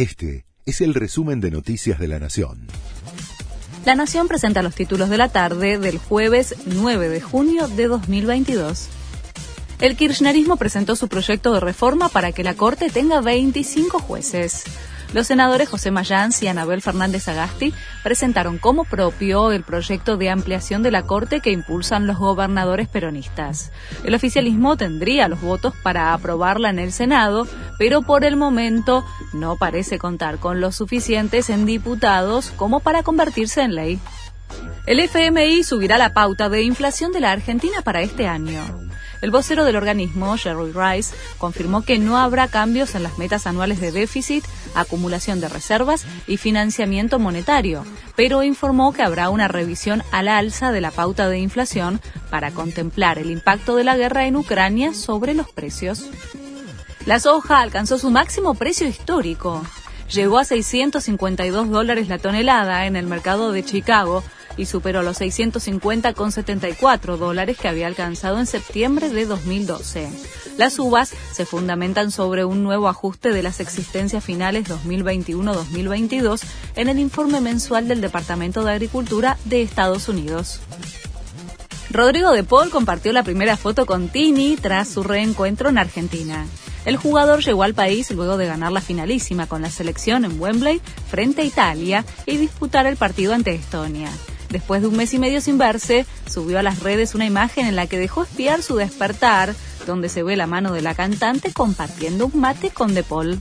Este es el resumen de Noticias de la Nación. La Nación presenta los títulos de la tarde del jueves 9 de junio de 2022. El kirchnerismo presentó su proyecto de reforma para que la Corte tenga 25 jueces. Los senadores José Mayans y Anabel Fernández Agasti presentaron como propio el proyecto de ampliación de la Corte que impulsan los gobernadores peronistas. El oficialismo tendría los votos para aprobarla en el Senado, pero por el momento no parece contar con los suficientes en diputados como para convertirse en ley. El FMI subirá la pauta de inflación de la Argentina para este año. El vocero del organismo, Jerry Rice, confirmó que no habrá cambios en las metas anuales de déficit, acumulación de reservas y financiamiento monetario, pero informó que habrá una revisión al alza de la pauta de inflación para contemplar el impacto de la guerra en Ucrania sobre los precios. La soja alcanzó su máximo precio histórico. Llegó a 652 dólares la tonelada en el mercado de Chicago, y superó los 650,74 dólares que había alcanzado en septiembre de 2012. Las uvas se fundamentan sobre un nuevo ajuste de las existencias finales 2021-2022 en el informe mensual del Departamento de Agricultura de Estados Unidos. Rodrigo de Paul compartió la primera foto con Tini tras su reencuentro en Argentina. El jugador llegó al país luego de ganar la finalísima con la selección en Wembley frente a Italia y disputar el partido ante Estonia. Después de un mes y medio sin verse, subió a las redes una imagen en la que dejó espiar su despertar, donde se ve la mano de la cantante compartiendo un mate con De Paul.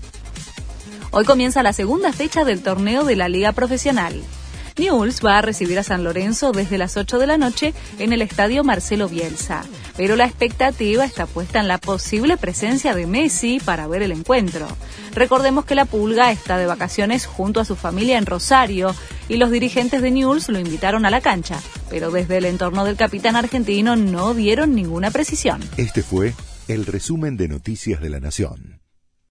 Hoy comienza la segunda fecha del torneo de la Liga Profesional. Newell's va a recibir a San Lorenzo desde las 8 de la noche en el estadio Marcelo Bielsa, pero la expectativa está puesta en la posible presencia de Messi para ver el encuentro. Recordemos que la Pulga está de vacaciones junto a su familia en Rosario y los dirigentes de Newell's lo invitaron a la cancha, pero desde el entorno del capitán argentino no dieron ninguna precisión. Este fue el resumen de Noticias de la Nación.